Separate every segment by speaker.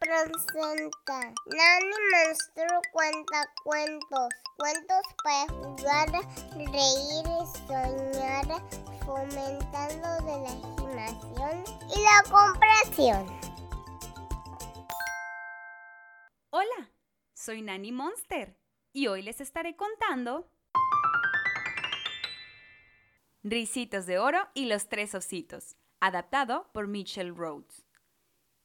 Speaker 1: presenta. Nani Monstruo cuenta cuentos. Cuentos para jugar, reír soñar, fomentando la imaginación y la comprensión.
Speaker 2: Hola, soy Nani Monster y hoy les estaré contando Risitos de Oro y los Tres Ositos, adaptado por Mitchell Rhodes.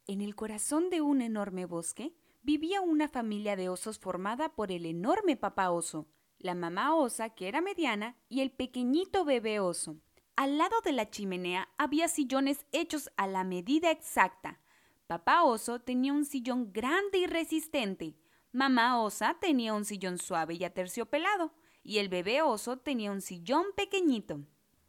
Speaker 2: En el corazón de un enorme bosque vivía una familia de osos formada por el enorme papá oso, la mamá osa que era mediana y el pequeñito bebé oso. Al lado de la chimenea había sillones hechos a la medida exacta. Papá oso tenía un sillón grande y resistente. Mamá osa tenía un sillón suave y aterciopelado. Y el bebé oso tenía un sillón pequeñito.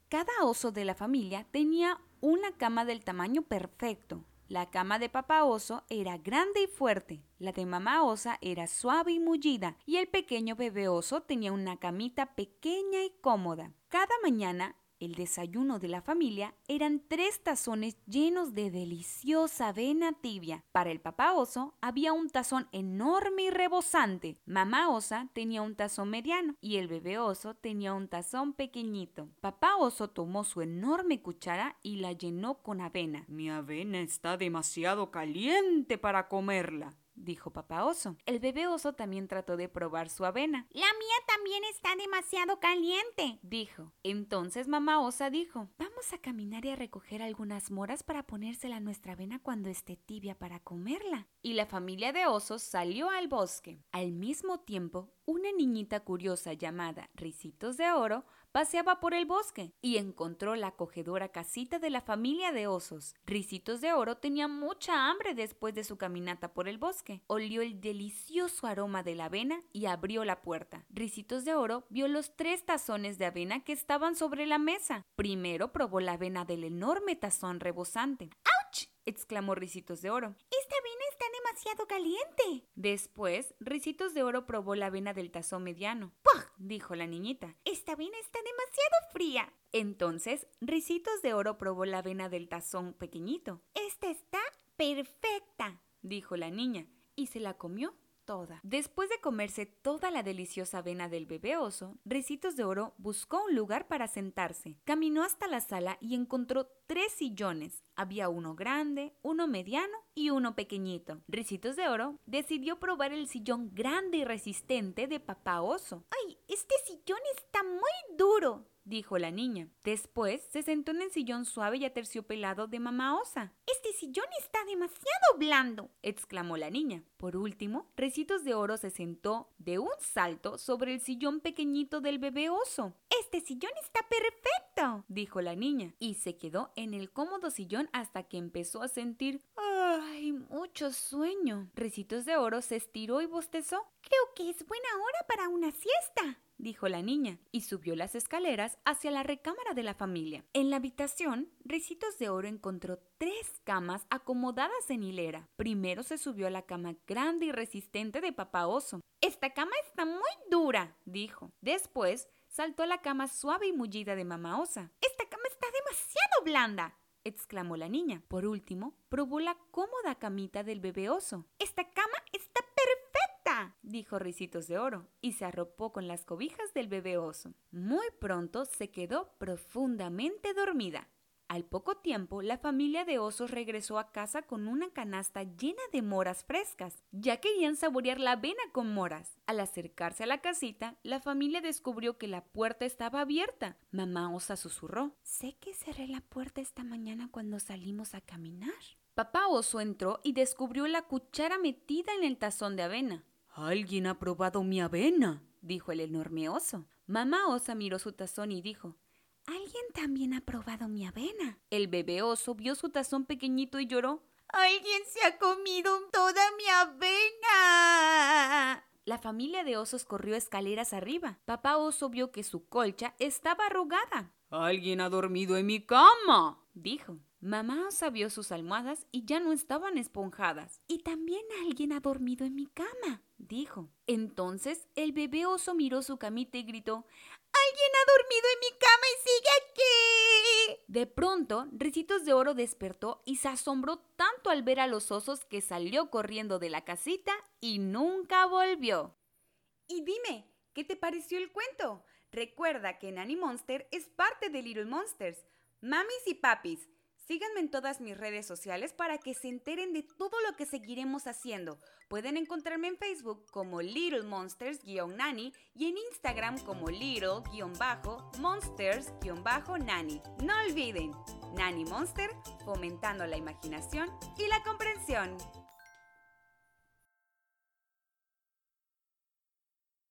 Speaker 2: Cada oso de la familia tenía una cama del tamaño perfecto, la cama de papá oso era grande y fuerte, la de mamá osa era suave y mullida, y el pequeño bebé oso tenía una camita pequeña y cómoda. Cada mañana el desayuno de la familia eran tres tazones llenos de deliciosa avena tibia. Para el papá oso había un tazón enorme y rebosante. Mamá osa tenía un tazón mediano y el bebé oso tenía un tazón pequeñito. Papá oso tomó su enorme cuchara y la llenó con avena. Mi avena está demasiado caliente para comerla dijo papá oso. El bebé oso también trató de probar su avena.
Speaker 3: La mía también está demasiado caliente,
Speaker 2: dijo. Entonces mamá osa dijo, vamos a caminar y a recoger algunas moras para ponérsela a nuestra avena cuando esté tibia para comerla. Y la familia de osos salió al bosque. Al mismo tiempo, una niñita curiosa llamada Ricitos de Oro paseaba por el bosque y encontró la acogedora casita de la familia de osos. Ricitos de Oro tenía mucha hambre después de su caminata por el bosque. Olió el delicioso aroma de la avena y abrió la puerta. Ricitos de Oro vio los tres tazones de avena que estaban sobre la mesa. Primero probó la avena del enorme tazón rebosante.
Speaker 3: ¡Auch!
Speaker 2: exclamó Ricitos de Oro.
Speaker 3: Está demasiado caliente.
Speaker 2: Después, Ricitos de Oro probó la avena del tazón mediano.
Speaker 3: ¡Pah!
Speaker 2: dijo la niñita.
Speaker 3: Esta avena está demasiado fría.
Speaker 2: Entonces, Ricitos de Oro probó la avena del tazón pequeñito.
Speaker 3: Esta está perfecta,
Speaker 2: dijo la niña, y se la comió Después de comerse toda la deliciosa avena del bebé oso, Ricitos de Oro buscó un lugar para sentarse. Caminó hasta la sala y encontró tres sillones. Había uno grande, uno mediano y uno pequeñito. Ricitos de Oro decidió probar el sillón grande y resistente de papá oso.
Speaker 3: ¡Ay, este sillón está muy!
Speaker 2: Dijo la niña. Después se sentó en el sillón suave y aterciopelado de mamá osa.
Speaker 3: Este sillón está demasiado blando,
Speaker 2: exclamó la niña. Por último, Recitos de Oro se sentó de un salto sobre el sillón pequeñito del bebé oso.
Speaker 3: Este sillón está perfecto,
Speaker 2: dijo la niña, y se quedó en el cómodo sillón hasta que empezó a sentir ¡ay! mucho sueño. Recitos de Oro se estiró y bostezó.
Speaker 3: Creo que es buena hora para una siesta,
Speaker 2: dijo la niña, y subió las escaleras hacia la recámara de la familia. En la habitación, Ricitos de Oro encontró tres camas acomodadas en hilera. Primero se subió a la cama grande y resistente de papá oso.
Speaker 3: Esta cama está muy dura,
Speaker 2: dijo. Después saltó a la cama suave y mullida de mamá osa.
Speaker 3: Esta cama está demasiado blanda,
Speaker 2: exclamó la niña. Por último, probó la cómoda camita del bebé oso.
Speaker 3: Esta cama
Speaker 2: dijo Ricitos de Oro, y se arropó con las cobijas del bebé oso. Muy pronto se quedó profundamente dormida. Al poco tiempo, la familia de osos regresó a casa con una canasta llena de moras frescas. Ya querían saborear la avena con moras. Al acercarse a la casita, la familia descubrió que la puerta estaba abierta. Mamá osa susurró.
Speaker 4: Sé que cerré la puerta esta mañana cuando salimos a caminar.
Speaker 2: Papá oso entró y descubrió la cuchara metida en el tazón de avena.
Speaker 5: Alguien ha probado mi avena,
Speaker 2: dijo el enorme oso. Mamá osa miró su tazón y dijo,
Speaker 4: Alguien también ha probado mi avena.
Speaker 2: El bebé oso vio su tazón pequeñito y lloró.
Speaker 3: Alguien se ha comido toda mi avena.
Speaker 2: La familia de osos corrió escaleras arriba. Papá oso vio que su colcha estaba arrugada.
Speaker 5: Alguien ha dormido en mi cama,
Speaker 2: dijo. Mamá osa vio sus almohadas y ya no estaban esponjadas.
Speaker 4: Y también alguien ha dormido en mi cama, dijo.
Speaker 2: Entonces el bebé oso miró su camita y gritó
Speaker 3: Alguien ha dormido en mi cama y sigue aquí.
Speaker 6: De pronto, Ricitos de Oro despertó y se asombró tanto al ver a los osos que salió corriendo de la casita y nunca volvió.
Speaker 2: Y dime, ¿qué te pareció el cuento? Recuerda que Nanny Monster es parte de Little Monsters. Mamis y papis, síganme en todas mis redes sociales para que se enteren de todo lo que seguiremos haciendo. Pueden encontrarme en Facebook como Little Monsters-Nanny y en Instagram como Little-Monsters-Nanny. No olviden, Nanny Monster fomentando la imaginación y la comprensión.